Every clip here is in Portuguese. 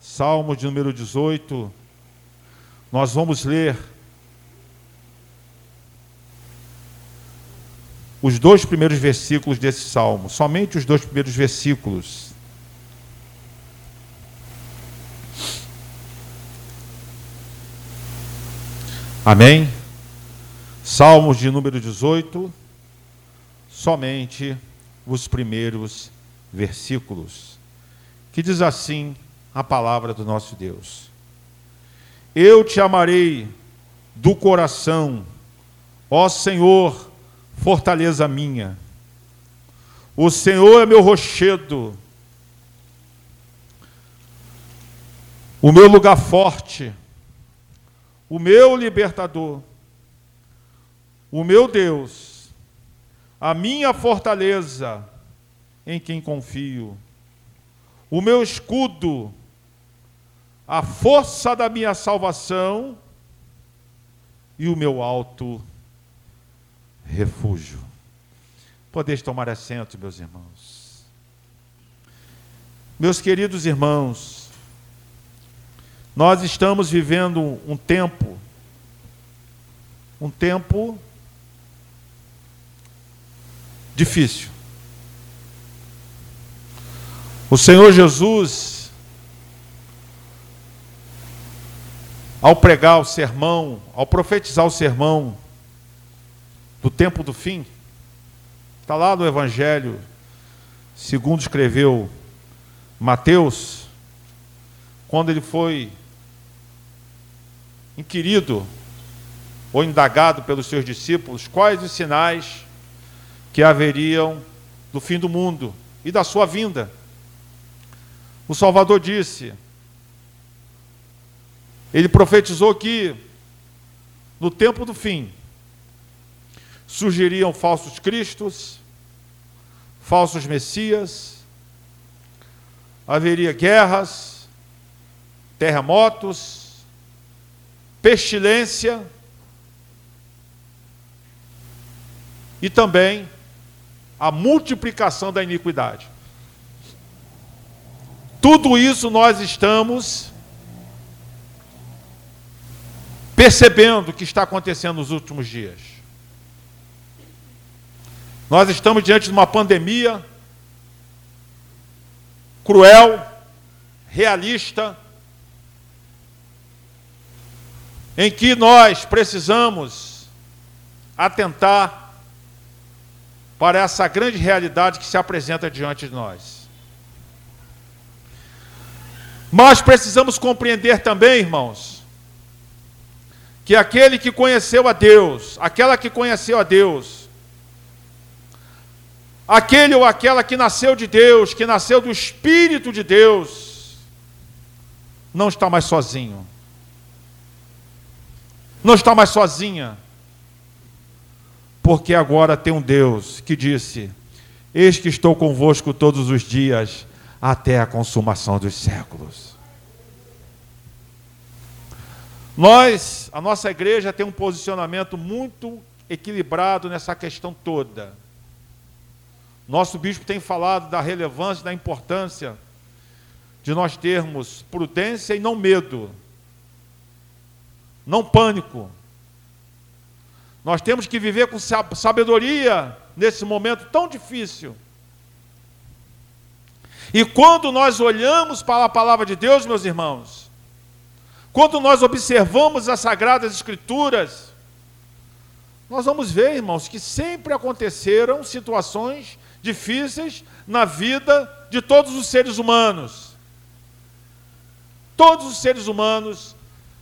Salmo de número 18, nós vamos ler os dois primeiros versículos desse salmo, somente os dois primeiros versículos. Amém? Salmos de número 18, somente os primeiros versículos, que diz assim a palavra do nosso Deus: Eu te amarei do coração, ó Senhor, fortaleza minha. O Senhor é meu rochedo, o meu lugar forte, o meu libertador, o meu Deus, a minha fortaleza em quem confio, o meu escudo, a força da minha salvação e o meu alto refúgio. Podeis tomar assento, meus irmãos. Meus queridos irmãos, nós estamos vivendo um tempo, um tempo difícil. O Senhor Jesus, ao pregar o sermão, ao profetizar o sermão, do tempo do fim. Está lá no Evangelho, segundo escreveu Mateus, quando ele foi inquirido ou indagado pelos seus discípulos quais os sinais que haveriam do fim do mundo e da sua vinda. O Salvador disse, ele profetizou que no tempo do fim surgiriam falsos cristos, falsos messias, haveria guerras, terremotos, pestilência e também a multiplicação da iniquidade. Tudo isso nós estamos percebendo que está acontecendo nos últimos dias. Nós estamos diante de uma pandemia cruel, realista, em que nós precisamos atentar para essa grande realidade que se apresenta diante de nós. Mas precisamos compreender também, irmãos, que aquele que conheceu a Deus, aquela que conheceu a Deus, aquele ou aquela que nasceu de Deus, que nasceu do Espírito de Deus, não está mais sozinho. Não está mais sozinha. Porque agora tem um Deus que disse: Eis que estou convosco todos os dias, até a consumação dos séculos. Nós, a nossa igreja tem um posicionamento muito equilibrado nessa questão toda. Nosso bispo tem falado da relevância, da importância de nós termos prudência e não medo, não pânico. Nós temos que viver com sabedoria nesse momento tão difícil. E quando nós olhamos para a palavra de Deus, meus irmãos, quando nós observamos as sagradas escrituras, nós vamos ver, irmãos, que sempre aconteceram situações difíceis na vida de todos os seres humanos. Todos os seres humanos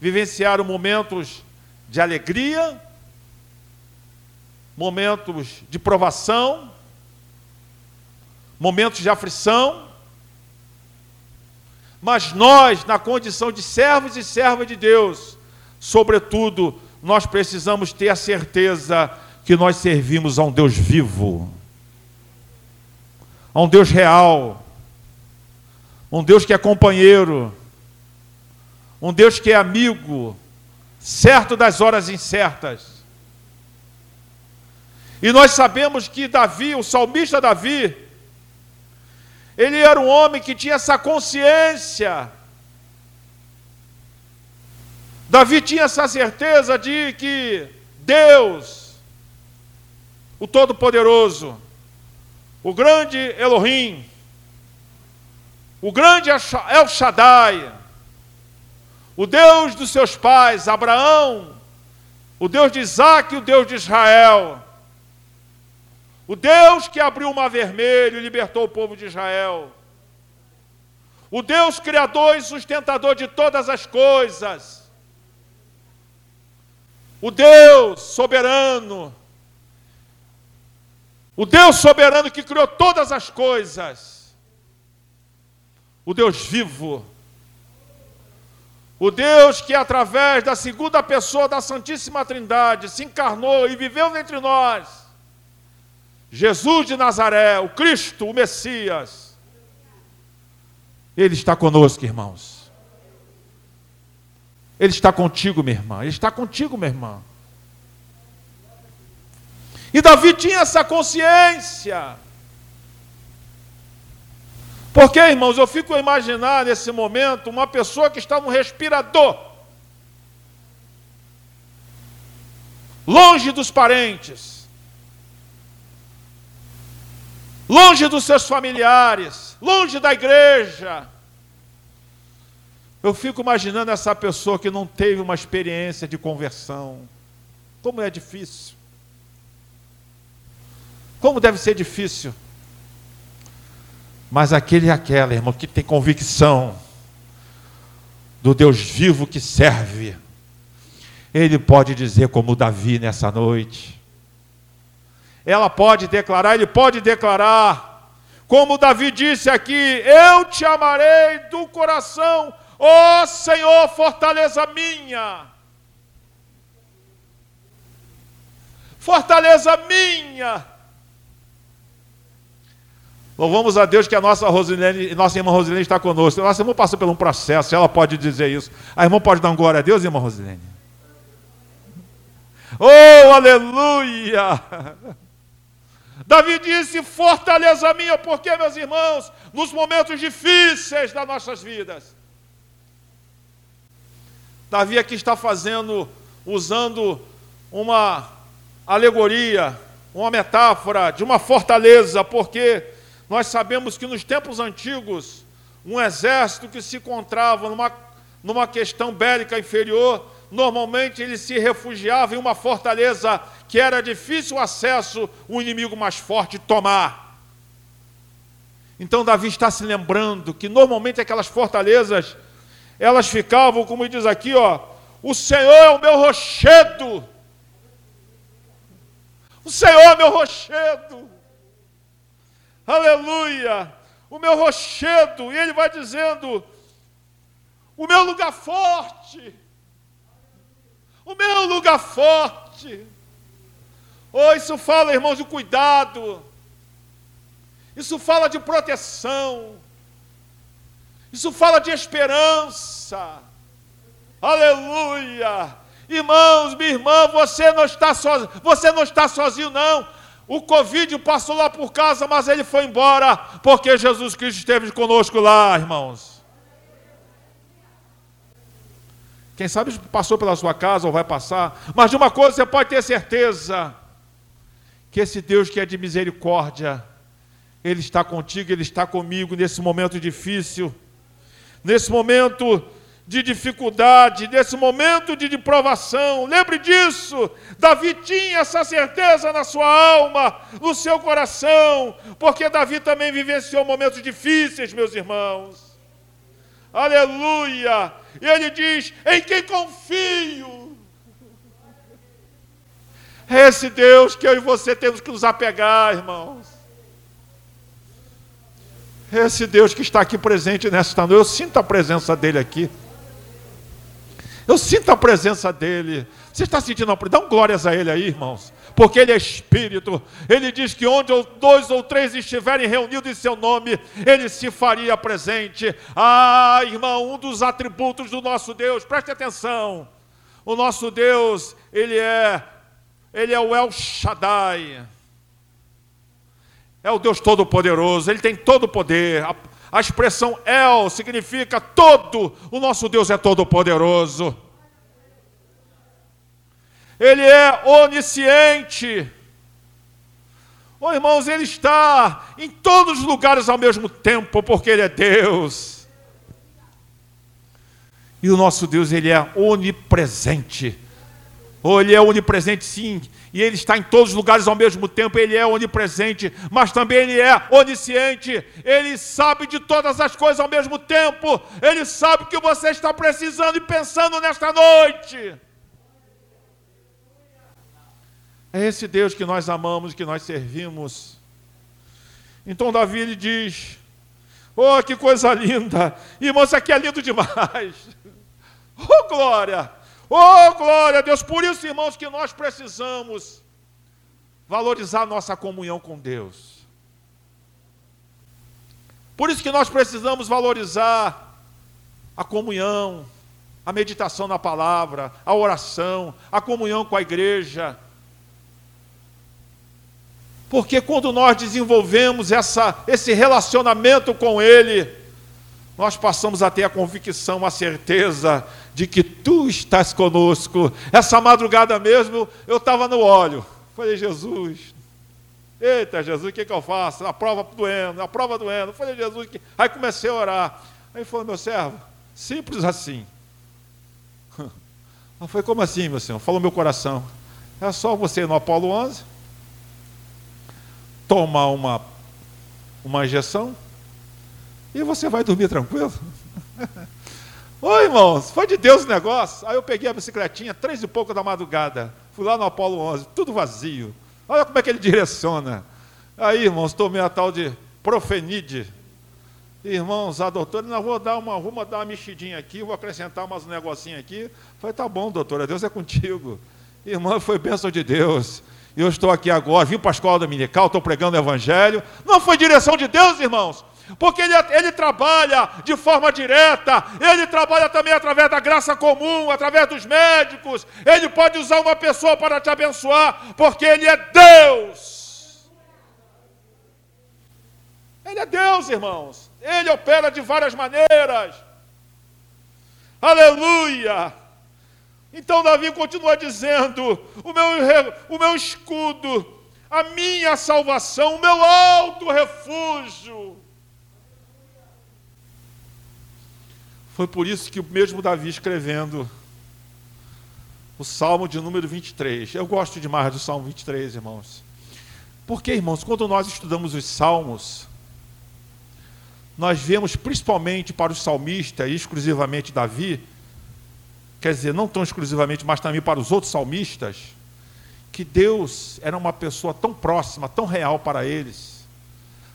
vivenciaram momentos de alegria, momentos de provação, momentos de aflição, mas nós, na condição de servos e servas de Deus, sobretudo, nós precisamos ter a certeza que nós servimos a um Deus vivo a um Deus real, um Deus que é companheiro, um Deus que é amigo, certo das horas incertas. E nós sabemos que Davi, o salmista Davi, ele era um homem que tinha essa consciência. Davi tinha essa certeza de que Deus, o Todo-Poderoso, o grande Elohim, o grande El Shaddai, o Deus dos seus pais, Abraão, o Deus de Isaac e o Deus de Israel, o Deus que abriu o mar vermelho e libertou o povo de Israel, o Deus criador e sustentador de todas as coisas, o Deus soberano, o Deus soberano que criou todas as coisas, o Deus vivo, o Deus que, através da segunda pessoa da Santíssima Trindade, se encarnou e viveu entre nós. Jesus de Nazaré, o Cristo, o Messias. Ele está conosco, irmãos. Ele está contigo, minha irmã. Ele está contigo, minha irmã. E Davi tinha essa consciência. Porque, irmãos, eu fico a imaginar nesse momento uma pessoa que está no respirador, longe dos parentes, longe dos seus familiares, longe da igreja. Eu fico imaginando essa pessoa que não teve uma experiência de conversão. Como é difícil. Como deve ser difícil mas aquele e aquela, irmão, que tem convicção do Deus vivo que serve, ele pode dizer como Davi nessa noite. Ela pode declarar, ele pode declarar, como Davi disse aqui: Eu te amarei do coração, ó Senhor, fortaleza minha. Fortaleza minha Louvamos a Deus que a nossa Rosilene, nossa irmã Rosilene está conosco. Nossa irmã passou por um processo, ela pode dizer isso. A irmã pode dar um glória a Deus, irmã Rosilene? Oh, aleluia! Davi disse: Fortaleza minha, porque, meus irmãos, nos momentos difíceis das nossas vidas. Davi aqui está fazendo, usando uma alegoria, uma metáfora de uma fortaleza, porque nós sabemos que nos tempos antigos, um exército que se encontrava numa, numa questão bélica inferior, normalmente ele se refugiava em uma fortaleza que era difícil acesso o inimigo mais forte tomar. Então Davi está se lembrando que normalmente aquelas fortalezas, elas ficavam, como diz aqui, ó, o Senhor é o meu rochedo. O Senhor é o meu rochedo aleluia, o meu rochedo, e ele vai dizendo: o meu lugar forte, o meu lugar forte. Oh, isso fala, irmãos, de cuidado, isso fala de proteção, isso fala de esperança, aleluia. Irmãos, minha irmã, você não está sozinho, você não está sozinho, não. O Covid passou lá por casa, mas ele foi embora, porque Jesus Cristo esteve conosco lá, irmãos. Quem sabe passou pela sua casa ou vai passar, mas de uma coisa você pode ter certeza: que esse Deus que é de misericórdia, Ele está contigo, Ele está comigo nesse momento difícil, nesse momento de dificuldade, desse momento de, de provação. Lembre disso. Davi tinha essa certeza na sua alma, no seu coração, porque Davi também vivenciou momentos difíceis, meus irmãos. Aleluia! E ele diz: Em quem confio? É esse Deus que eu e você temos que nos apegar, irmãos. Esse Deus que está aqui presente nesta noite. Eu sinto a presença dele aqui. Eu sinto a presença dele. Você está sentindo a presença? Dão glórias a ele aí, irmãos. Porque ele é espírito. Ele diz que onde dois ou três estiverem reunidos em seu nome, ele se faria presente. Ah, irmão, um dos atributos do nosso Deus, preste atenção. O nosso Deus, ele é ele é o El Shaddai. É o Deus todo-poderoso, ele tem todo o poder. A expressão El significa todo. O nosso Deus é todo poderoso. Ele é onisciente. Oh, irmãos, Ele está em todos os lugares ao mesmo tempo, porque Ele é Deus. E o nosso Deus, Ele é onipresente. Ou Ele é onipresente, sim, e Ele está em todos os lugares ao mesmo tempo, Ele é onipresente, mas também Ele é onisciente, Ele sabe de todas as coisas ao mesmo tempo, Ele sabe o que você está precisando e pensando nesta noite. É esse Deus que nós amamos, que nós servimos. Então Davi ele diz: Oh, que coisa linda! Irmão, isso aqui é lindo demais! Oh, glória! Oh, glória a Deus! Por isso, irmãos, que nós precisamos valorizar nossa comunhão com Deus. Por isso que nós precisamos valorizar a comunhão, a meditação na palavra, a oração, a comunhão com a igreja, porque quando nós desenvolvemos essa, esse relacionamento com Ele, nós passamos a ter a convicção, a certeza de que Tu estás conosco. Essa madrugada mesmo, eu estava no óleo. Falei, Jesus, eita Jesus, o que, que eu faço? A prova doendo, a prova doendo. Falei, Jesus, que... aí comecei a orar. Aí falou, meu servo, simples assim. Foi como assim, meu senhor? Falou meu coração. É só você no Apolo 11 tomar uma, uma injeção e você vai dormir tranquilo. Oi, irmãos, foi de Deus o negócio. Aí eu peguei a bicicletinha, três e pouco da madrugada, fui lá no Apolo 11, tudo vazio. Olha como é que ele direciona. Aí, irmãos, tomei a tal de profenide. Irmãos, a doutora, não vou dar uma, dar uma mexidinha aqui, vou acrescentar umas negocinho aqui. Falei, tá bom, doutora, Deus é contigo. Irmão, foi bênção de Deus eu estou aqui agora, vim para a escola dominical, estou pregando o evangelho. Não foi direção de Deus, irmãos, porque ele, ele trabalha de forma direta, ele trabalha também através da graça comum, através dos médicos. Ele pode usar uma pessoa para te abençoar, porque ele é Deus. Ele é Deus, irmãos. Ele opera de várias maneiras. Aleluia! Então Davi continua dizendo: o meu, o meu escudo, a minha salvação, o meu alto refúgio. Foi por isso que o mesmo Davi escrevendo o Salmo de número 23. Eu gosto demais do Salmo 23, irmãos. Porque, irmãos, quando nós estudamos os Salmos, nós vemos principalmente para o salmista, e exclusivamente Davi, quer dizer, não tão exclusivamente, mas também para os outros salmistas, que Deus era uma pessoa tão próxima, tão real para eles.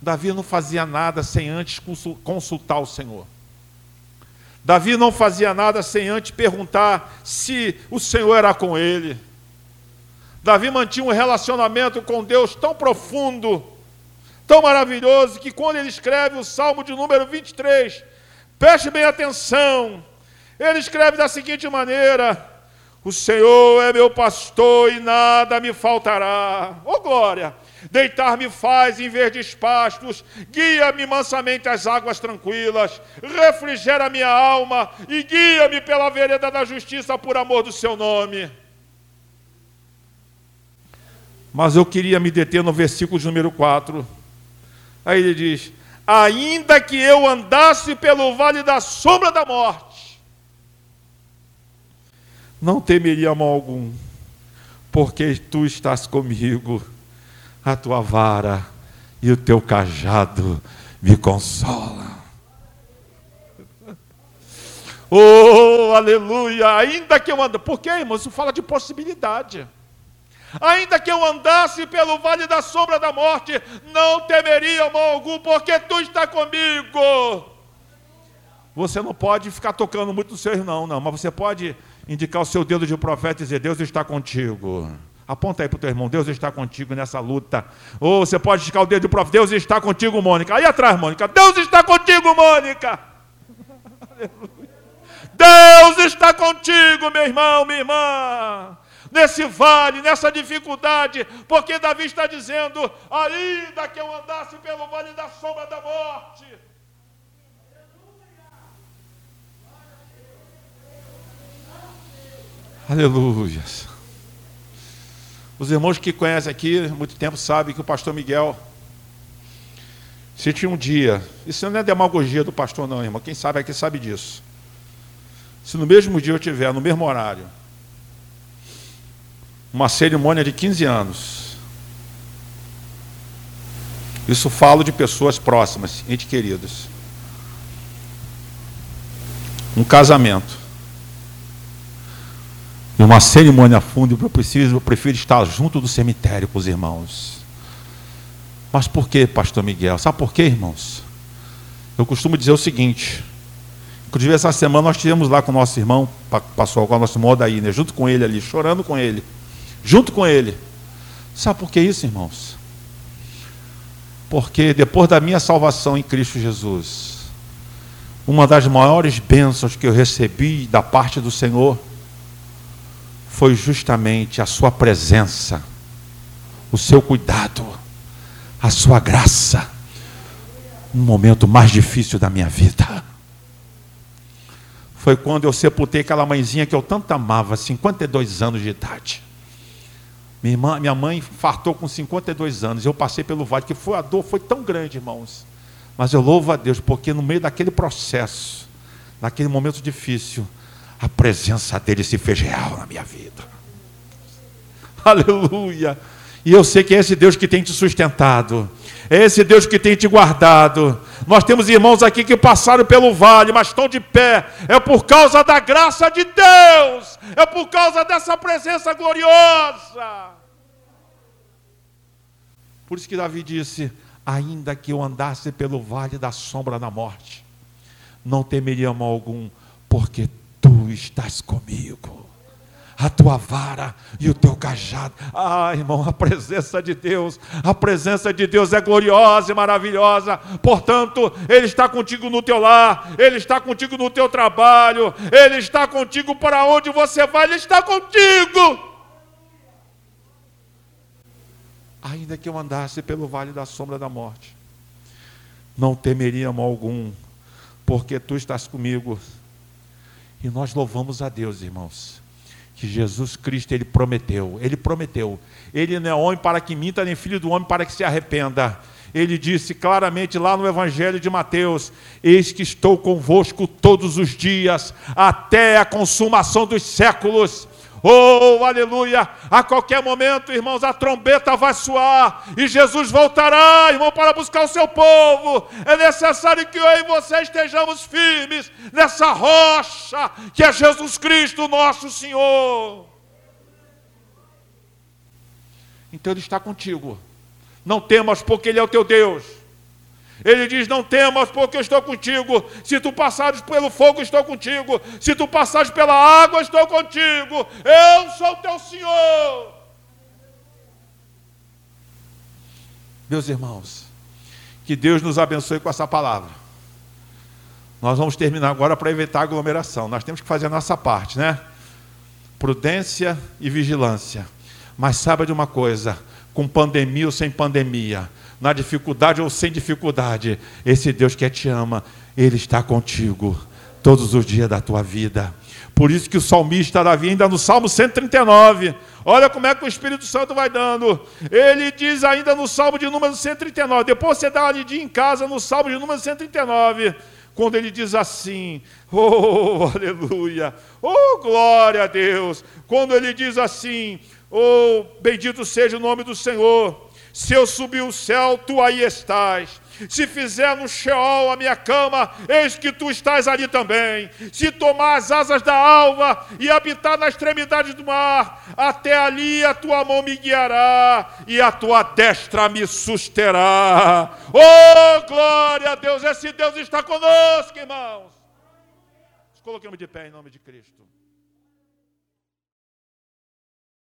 Davi não fazia nada sem antes consultar o Senhor. Davi não fazia nada sem antes perguntar se o Senhor era com ele. Davi mantinha um relacionamento com Deus tão profundo, tão maravilhoso, que quando ele escreve o Salmo de número 23, preste bem atenção, ele escreve da seguinte maneira: O Senhor é meu pastor e nada me faltará. Ô oh, glória! Deitar-me faz em verdes pastos, guia-me mansamente às águas tranquilas, refrigera minha alma e guia-me pela vereda da justiça por amor do seu nome. Mas eu queria me deter no versículo número 4. Aí ele diz: Ainda que eu andasse pelo vale da sombra da morte, não temeria mal algum, porque tu estás comigo, a tua vara e o teu cajado me consolam. Oh, aleluia! Ainda que eu ande, porque, irmão, isso fala de possibilidade. Ainda que eu andasse pelo vale da sombra da morte, não temeria mal algum, porque tu está comigo. Você não pode ficar tocando muito no seu irmão, não, mas você pode indicar o seu dedo de profeta e dizer: Deus está contigo. Aponta aí para o teu irmão, Deus está contigo nessa luta. Ou você pode esticar o dedo de profeta, Deus está contigo, Mônica. Aí atrás, Mônica, Deus está contigo, Mônica. Deus está contigo, meu irmão, minha irmã. Nesse vale, nessa dificuldade, porque Davi está dizendo: ainda que eu andasse pelo vale da sombra da morte, Aleluia. Os irmãos que conhecem aqui há muito tempo sabem que o pastor Miguel, se tinha um dia, isso não é demagogia do pastor, não, irmão, quem sabe aqui sabe disso. Se no mesmo dia eu tiver, no mesmo horário, uma cerimônia de 15 anos, isso falo de pessoas próximas, ente queridas. Um casamento e uma cerimônia fúnebre, eu preciso, eu prefiro estar junto do cemitério com os irmãos. Mas por que, pastor Miguel? Sabe por quê, irmãos? Eu costumo dizer o seguinte. Inclusive, essa semana nós tivemos lá com o nosso irmão, passou com o nosso irmão daí, né? junto com ele ali, chorando com ele. Junto com ele. Sabe por que isso, irmãos? Porque depois da minha salvação em Cristo Jesus, uma das maiores bênçãos que eu recebi da parte do Senhor foi justamente a sua presença, o seu cuidado, a sua graça, no momento mais difícil da minha vida. Foi quando eu sepultei aquela mãezinha que eu tanto amava, 52 anos de idade. Minha, irmã, minha mãe fartou com 52 anos. Eu passei pelo vale, que foi a dor foi tão grande, irmãos. Mas eu louvo a Deus, porque no meio daquele processo, naquele momento difícil, a presença dele se fez real na minha vida. Aleluia. E eu sei que é esse Deus que tem te sustentado, é esse Deus que tem te guardado. Nós temos irmãos aqui que passaram pelo vale, mas estão de pé. É por causa da graça de Deus, é por causa dessa presença gloriosa. Por isso que Davi disse: Ainda que eu andasse pelo vale da sombra da morte, não temeria mal algum, porque estás comigo. A tua vara e o teu cajado. Ah, irmão, a presença de Deus, a presença de Deus é gloriosa e maravilhosa. Portanto, Ele está contigo no teu lar, Ele está contigo no teu trabalho, Ele está contigo para onde você vai, Ele está contigo. Ainda que eu andasse pelo vale da sombra da morte, não temeria mal algum, porque tu estás comigo e nós louvamos a Deus, irmãos, que Jesus Cristo, Ele prometeu, Ele prometeu. Ele não é homem para que minta, nem filho do homem para que se arrependa. Ele disse claramente lá no Evangelho de Mateus: Eis que estou convosco todos os dias, até a consumação dos séculos. Oh, aleluia! A qualquer momento, irmãos, a trombeta vai soar e Jesus voltará, irmão, para buscar o seu povo. É necessário que eu e você estejamos firmes nessa rocha que é Jesus Cristo, nosso Senhor. Então Ele está contigo. Não temas, porque Ele é o teu Deus. Ele diz: Não temas, porque eu estou contigo. Se tu passares pelo fogo, estou contigo. Se tu passares pela água, estou contigo. Eu sou teu Senhor. Meus irmãos, que Deus nos abençoe com essa palavra. Nós vamos terminar agora para evitar aglomeração. Nós temos que fazer a nossa parte, né? Prudência e vigilância. Mas saiba de uma coisa: com pandemia ou sem pandemia, na dificuldade ou sem dificuldade, esse Deus que te ama, Ele está contigo todos os dias da tua vida. Por isso que o salmista Davi, ainda no Salmo 139, olha como é que o Espírito Santo vai dando. Ele diz ainda no Salmo de número 139, depois você dá uma lidinha em casa no Salmo de número 139, quando ele diz assim, oh, aleluia, oh, glória a Deus, quando ele diz assim, oh, bendito seja o nome do Senhor, se eu subir o céu, tu aí estás. Se fizer no Sheol a minha cama, eis que tu estás ali também. Se tomar as asas da alva e habitar na extremidade do mar, até ali a tua mão me guiará e a tua destra me susterá. Oh, glória a Deus! Esse Deus está conosco, irmãos. Coloquemos de pé em nome de Cristo.